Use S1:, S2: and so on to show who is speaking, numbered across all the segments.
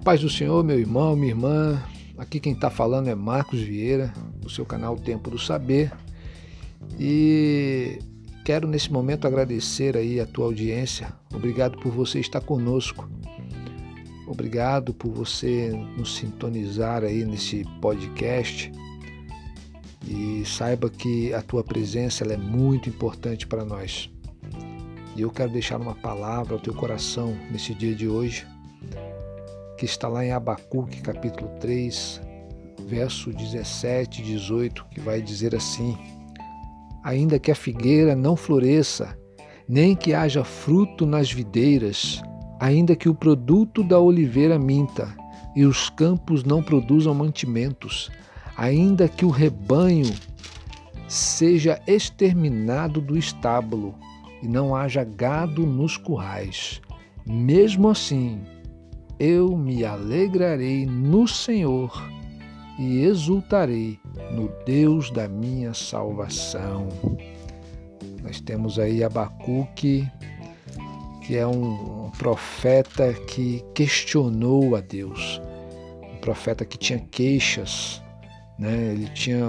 S1: paz do Senhor, meu irmão, minha irmã. Aqui quem está falando é Marcos Vieira, do seu canal Tempo do Saber. E quero nesse momento agradecer aí a tua audiência. Obrigado por você estar conosco. Obrigado por você nos sintonizar aí nesse podcast. E saiba que a tua presença é muito importante para nós. E eu quero deixar uma palavra ao teu coração nesse dia de hoje que está lá em Abacuque, capítulo 3, verso 17 e 18, que vai dizer assim: Ainda que a figueira não floresça, nem que haja fruto nas videiras, ainda que o produto da oliveira minta e os campos não produzam mantimentos, ainda que o rebanho seja exterminado do estábulo e não haja gado nos currais, mesmo assim eu me alegrarei no Senhor e exultarei no Deus da minha salvação. Nós temos aí Abacuque, que é um, profeta que questionou a Deus, um profeta que tinha queixas, né? ele tinha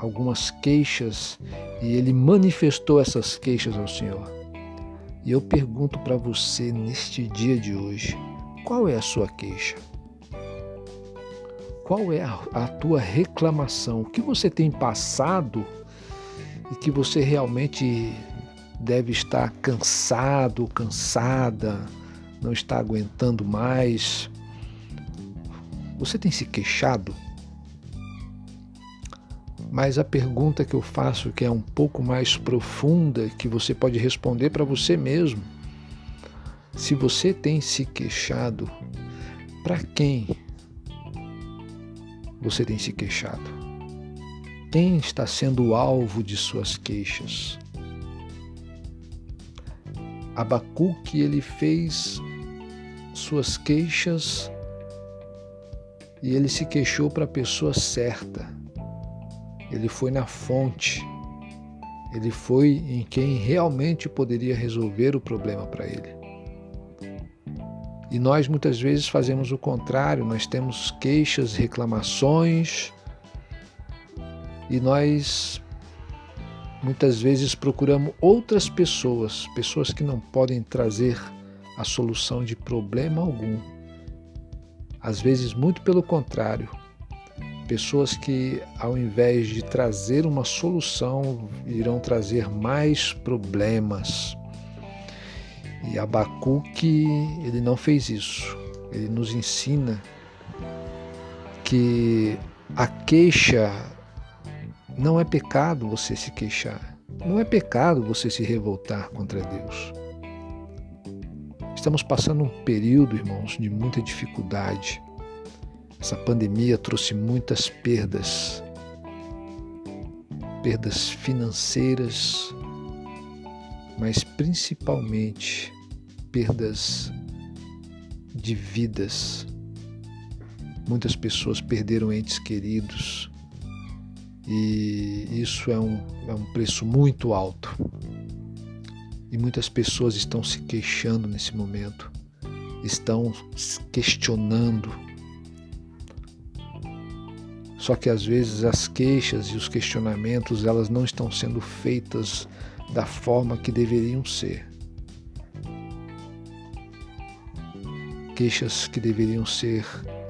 S1: algumas queixas e ele manifestou essas queixas ao Senhor. E eu pergunto para você neste dia de hoje, qual é a sua queixa? Qual é a, a tua reclamação? O que você tem passado e que você realmente deve estar cansado, cansada, não está aguentando mais? Você tem se queixado? Mas a pergunta que eu faço, que é um pouco mais profunda, que você pode responder para você mesmo, se você tem se queixado, para quem você tem se queixado? Quem está sendo o alvo de suas queixas? Abacuque ele fez suas queixas e ele se queixou para a pessoa certa. Ele foi na fonte. Ele foi em quem realmente poderia resolver o problema para ele. E nós muitas vezes fazemos o contrário, nós temos queixas, reclamações e nós muitas vezes procuramos outras pessoas, pessoas que não podem trazer a solução de problema algum. Às vezes, muito pelo contrário, pessoas que, ao invés de trazer uma solução, irão trazer mais problemas. E Abacuque, ele não fez isso. Ele nos ensina que a queixa não é pecado você se queixar. Não é pecado você se revoltar contra Deus. Estamos passando um período, irmãos, de muita dificuldade. Essa pandemia trouxe muitas perdas. Perdas financeiras, mas principalmente perdas de vidas. Muitas pessoas perderam entes queridos e isso é um, é um preço muito alto. E muitas pessoas estão se queixando nesse momento, estão questionando. Só que às vezes as queixas e os questionamentos elas não estão sendo feitas da forma que deveriam ser. Queixas que deveriam ser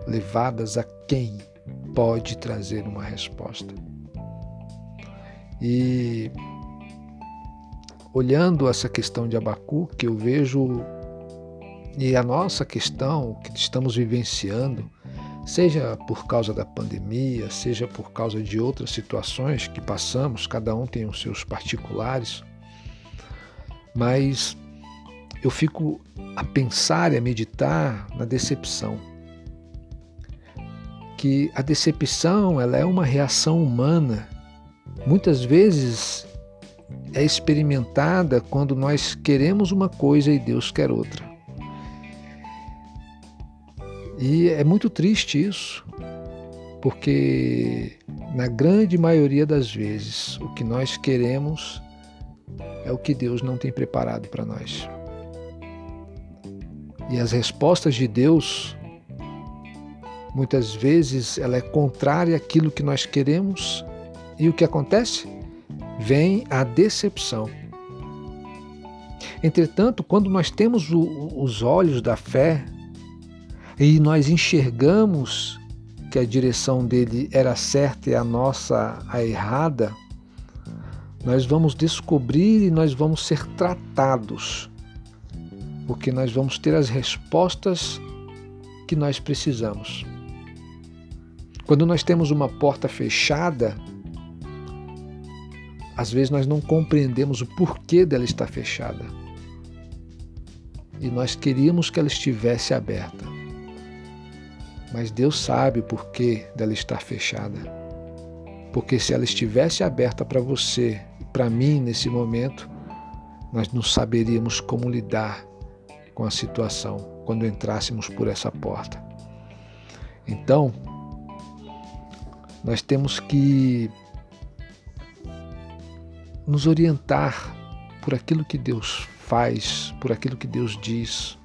S1: levadas a quem pode trazer uma resposta. E olhando essa questão de Abacuque, eu vejo e a nossa questão que estamos vivenciando, seja por causa da pandemia, seja por causa de outras situações que passamos, cada um tem os seus particulares, mas eu fico a pensar e a meditar na decepção. Que a decepção ela é uma reação humana. Muitas vezes é experimentada quando nós queremos uma coisa e Deus quer outra. E é muito triste isso, porque na grande maioria das vezes o que nós queremos é o que Deus não tem preparado para nós. E as respostas de Deus muitas vezes ela é contrária àquilo que nós queremos e o que acontece? Vem a decepção. Entretanto, quando nós temos o, os olhos da fé e nós enxergamos que a direção dele era certa e a nossa a errada, nós vamos descobrir e nós vamos ser tratados, porque nós vamos ter as respostas que nós precisamos. Quando nós temos uma porta fechada, às vezes nós não compreendemos o porquê dela estar fechada. E nós queríamos que ela estivesse aberta. Mas Deus sabe o porquê dela estar fechada. Porque se ela estivesse aberta para você e para mim nesse momento, nós não saberíamos como lidar com a situação quando entrássemos por essa porta. Então, nós temos que nos orientar por aquilo que Deus faz, por aquilo que Deus diz.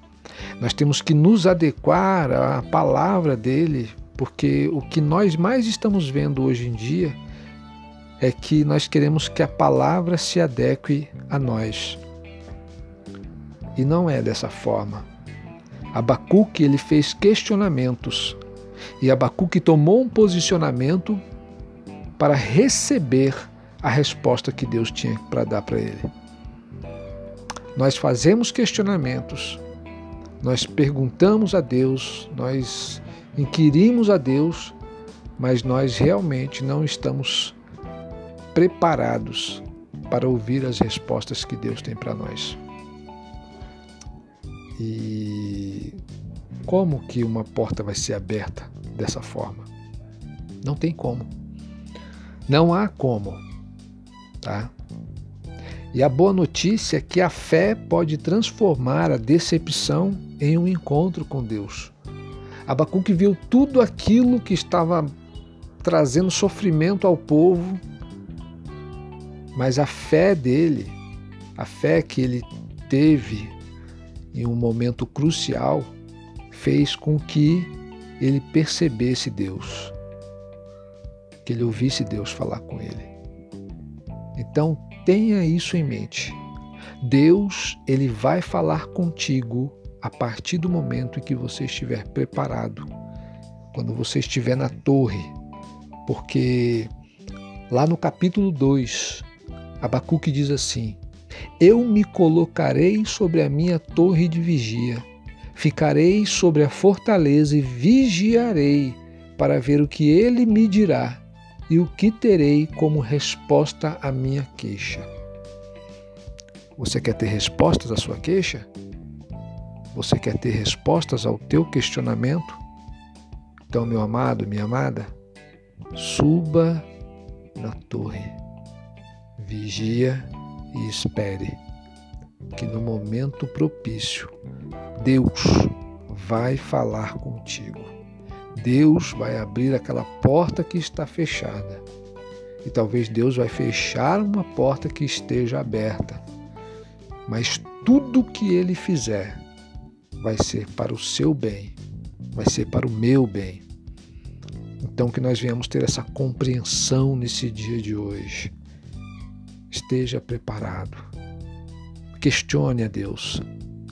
S1: Nós temos que nos adequar à palavra dele, porque o que nós mais estamos vendo hoje em dia é que nós queremos que a palavra se adeque a nós. E não é dessa forma. Abacuque ele fez questionamentos e Abacuque tomou um posicionamento para receber a resposta que Deus tinha para dar para ele. Nós fazemos questionamentos, nós perguntamos a Deus, nós inquirimos a Deus, mas nós realmente não estamos preparados para ouvir as respostas que Deus tem para nós. E como que uma porta vai ser aberta dessa forma? Não tem como. Não há como, tá? E a boa notícia é que a fé pode transformar a decepção em um encontro com Deus. Abacuque viu tudo aquilo que estava trazendo sofrimento ao povo, mas a fé dele, a fé que ele teve em um momento crucial, fez com que ele percebesse Deus, que ele ouvisse Deus falar com ele. Então, tenha isso em mente. Deus, ele vai falar contigo a partir do momento em que você estiver preparado, quando você estiver na torre, porque lá no capítulo 2, Abacuque diz assim: eu me colocarei sobre a minha torre de vigia, ficarei sobre a fortaleza e vigiarei para ver o que ele me dirá e o que terei como resposta à minha queixa. Você quer ter respostas à sua queixa? Você quer ter respostas ao teu questionamento? Então, meu amado, minha amada, suba na torre, vigia e espere que no momento propício Deus vai falar contigo. Deus vai abrir aquela porta que está fechada. E talvez Deus vai fechar uma porta que esteja aberta. Mas tudo que ele fizer vai ser para o seu bem, vai ser para o meu bem. Então que nós venhamos ter essa compreensão nesse dia de hoje esteja preparado. Questione a Deus.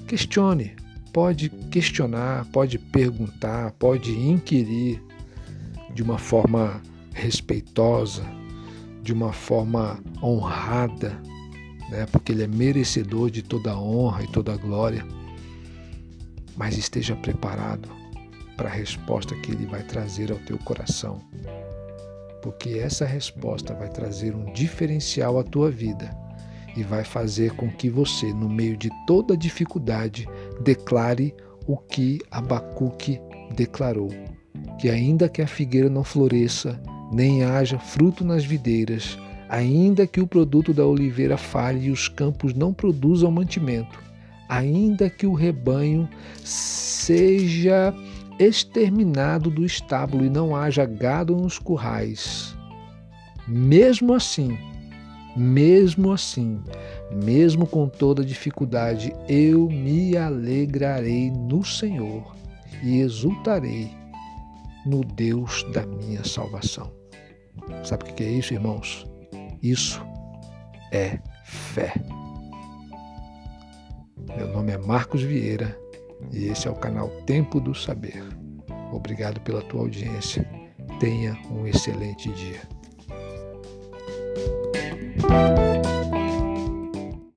S1: Questione. Pode questionar, pode perguntar, pode inquirir de uma forma respeitosa, de uma forma honrada, né? porque Ele é merecedor de toda a honra e toda a glória. Mas esteja preparado para a resposta que Ele vai trazer ao teu coração porque essa resposta vai trazer um diferencial à tua vida e vai fazer com que você, no meio de toda dificuldade, declare o que Abacuque declarou: que ainda que a figueira não floresça, nem haja fruto nas videiras, ainda que o produto da oliveira falhe e os campos não produzam mantimento, ainda que o rebanho seja exterminado do estábulo e não haja gado nos currais. Mesmo assim, mesmo assim, mesmo com toda dificuldade, eu me alegrarei no Senhor e exultarei no Deus da minha salvação. Sabe o que é isso, irmãos? Isso é fé. Meu nome é Marcos Vieira e esse é o canal Tempo do Saber. Obrigado pela tua audiência. Tenha um excelente dia.